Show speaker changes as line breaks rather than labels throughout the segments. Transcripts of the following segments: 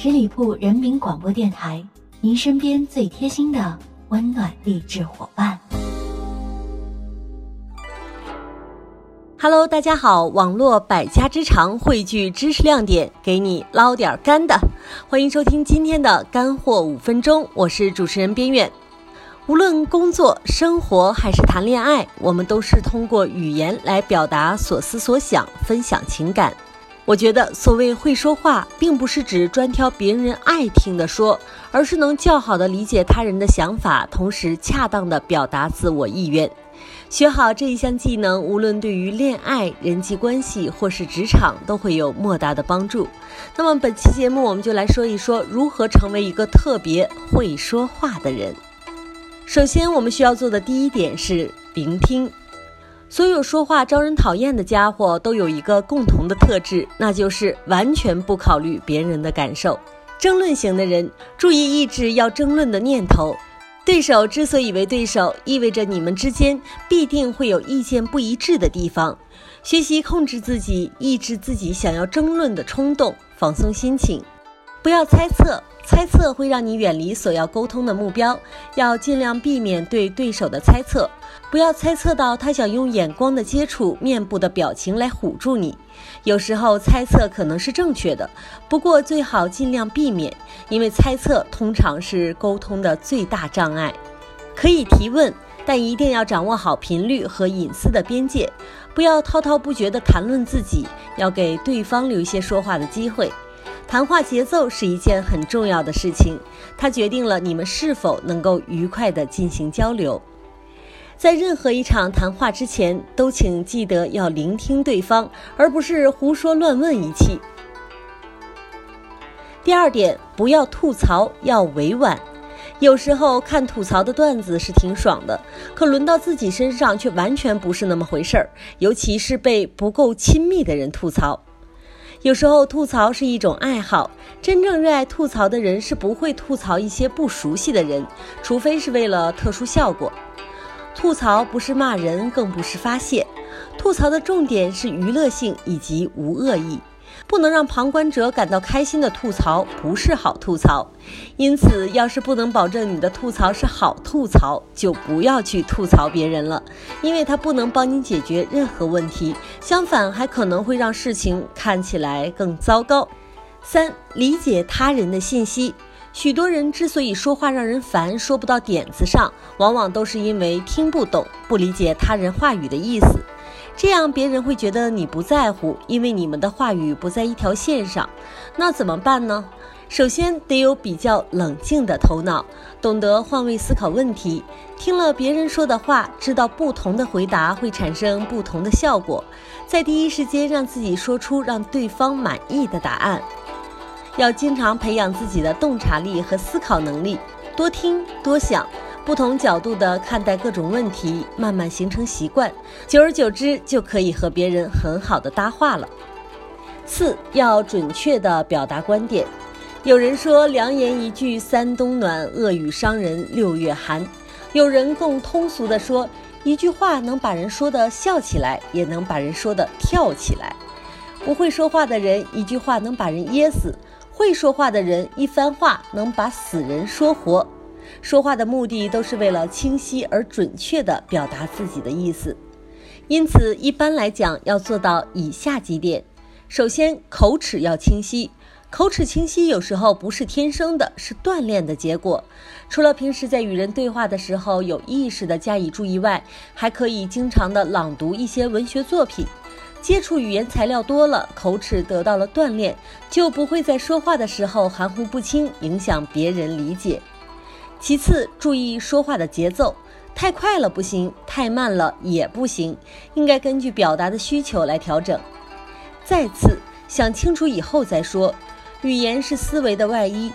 十里铺人民广播电台，您身边最贴心的温暖励志伙伴。
Hello，大家好，网络百家之长汇聚知识亮点，给你捞点干的。欢迎收听今天的干货五分钟，我是主持人边远。无论工作、生活还是谈恋爱，我们都是通过语言来表达所思所想，分享情感。我觉得所谓会说话，并不是指专挑别人爱听的说，而是能较好的理解他人的想法，同时恰当的表达自我意愿。学好这一项技能，无论对于恋爱、人际关系或是职场，都会有莫大的帮助。那么本期节目，我们就来说一说如何成为一个特别会说话的人。首先，我们需要做的第一点是聆听。所有说话招人讨厌的家伙都有一个共同的特质，那就是完全不考虑别人的感受。争论型的人注意抑制要争论的念头。对手之所以为对手，意味着你们之间必定会有意见不一致的地方。学习控制自己，抑制自己想要争论的冲动，放松心情，不要猜测。猜测会让你远离所要沟通的目标，要尽量避免对对手的猜测，不要猜测到他想用眼光的接触、面部的表情来唬住你。有时候猜测可能是正确的，不过最好尽量避免，因为猜测通常是沟通的最大障碍。可以提问，但一定要掌握好频率和隐私的边界，不要滔滔不绝地谈论自己，要给对方留一些说话的机会。谈话节奏是一件很重要的事情，它决定了你们是否能够愉快地进行交流。在任何一场谈话之前，都请记得要聆听对方，而不是胡说乱问一气。第二点，不要吐槽，要委婉。有时候看吐槽的段子是挺爽的，可轮到自己身上却完全不是那么回事儿，尤其是被不够亲密的人吐槽。有时候吐槽是一种爱好，真正热爱吐槽的人是不会吐槽一些不熟悉的人，除非是为了特殊效果。吐槽不是骂人，更不是发泄，吐槽的重点是娱乐性以及无恶意。不能让旁观者感到开心的吐槽不是好吐槽，因此，要是不能保证你的吐槽是好吐槽，就不要去吐槽别人了，因为它不能帮你解决任何问题，相反还可能会让事情看起来更糟糕。三、理解他人的信息，许多人之所以说话让人烦，说不到点子上，往往都是因为听不懂、不理解他人话语的意思。这样别人会觉得你不在乎，因为你们的话语不在一条线上。那怎么办呢？首先得有比较冷静的头脑，懂得换位思考问题。听了别人说的话，知道不同的回答会产生不同的效果，在第一时间让自己说出让对方满意的答案。要经常培养自己的洞察力和思考能力，多听多想。不同角度的看待各种问题，慢慢形成习惯，久而久之就可以和别人很好的搭话了。四要准确的表达观点。有人说良言一句三冬暖，恶语伤人六月寒。有人更通俗的说，一句话能把人说的笑起来，也能把人说的跳起来。不会说话的人，一句话能把人噎死；会说话的人，一番话能把死人说活。说话的目的都是为了清晰而准确地表达自己的意思，因此一般来讲要做到以下几点：首先，口齿要清晰。口齿清晰有时候不是天生的，是锻炼的结果。除了平时在与人对话的时候有意识地加以注意外，还可以经常地朗读一些文学作品。接触语言材料多了，口齿得到了锻炼，就不会在说话的时候含糊不清，影响别人理解。其次，注意说话的节奏，太快了不行，太慢了也不行，应该根据表达的需求来调整。再次，想清楚以后再说。语言是思维的外衣，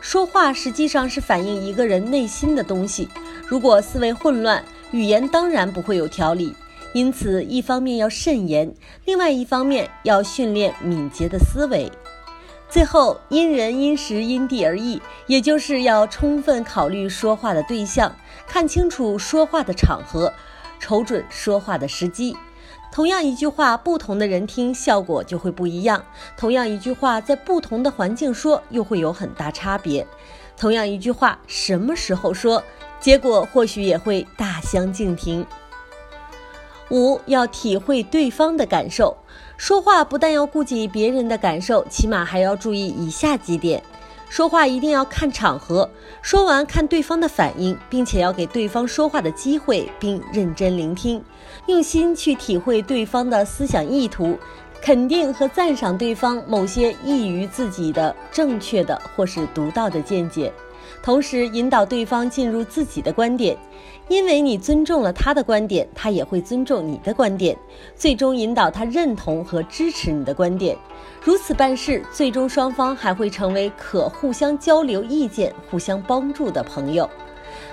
说话实际上是反映一个人内心的东西。如果思维混乱，语言当然不会有条理。因此，一方面要慎言，另外一方面要训练敏捷的思维。最后，因人因时因地而异，也就是要充分考虑说话的对象，看清楚说话的场合，瞅准说话的时机。同样一句话，不同的人听效果就会不一样；同样一句话，在不同的环境说又会有很大差别；同样一句话，什么时候说，结果或许也会大相径庭。五要体会对方的感受，说话不但要顾及别人的感受，起码还要注意以下几点：说话一定要看场合，说完看对方的反应，并且要给对方说话的机会，并认真聆听，用心去体会对方的思想意图，肯定和赞赏对方某些异于自己的正确的或是独到的见解。同时引导对方进入自己的观点，因为你尊重了他的观点，他也会尊重你的观点，最终引导他认同和支持你的观点。如此办事，最终双方还会成为可互相交流意见、互相帮助的朋友。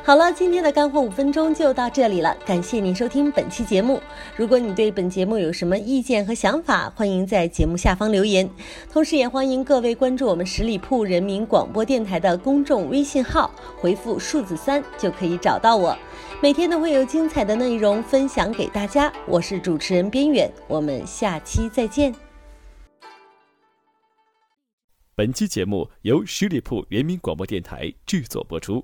好了，今天的干货五分钟就到这里了，感谢您收听本期节目。如果你对本节目有什么意见和想法，欢迎在节目下方留言。同时，也欢迎各位关注我们十里铺人民广播电台的公众微信号，回复数字三就可以找到我。每天都会有精彩的内容分享给大家。我是主持人边远，我们下期再见。
本期节目由十里铺人民广播电台制作播出。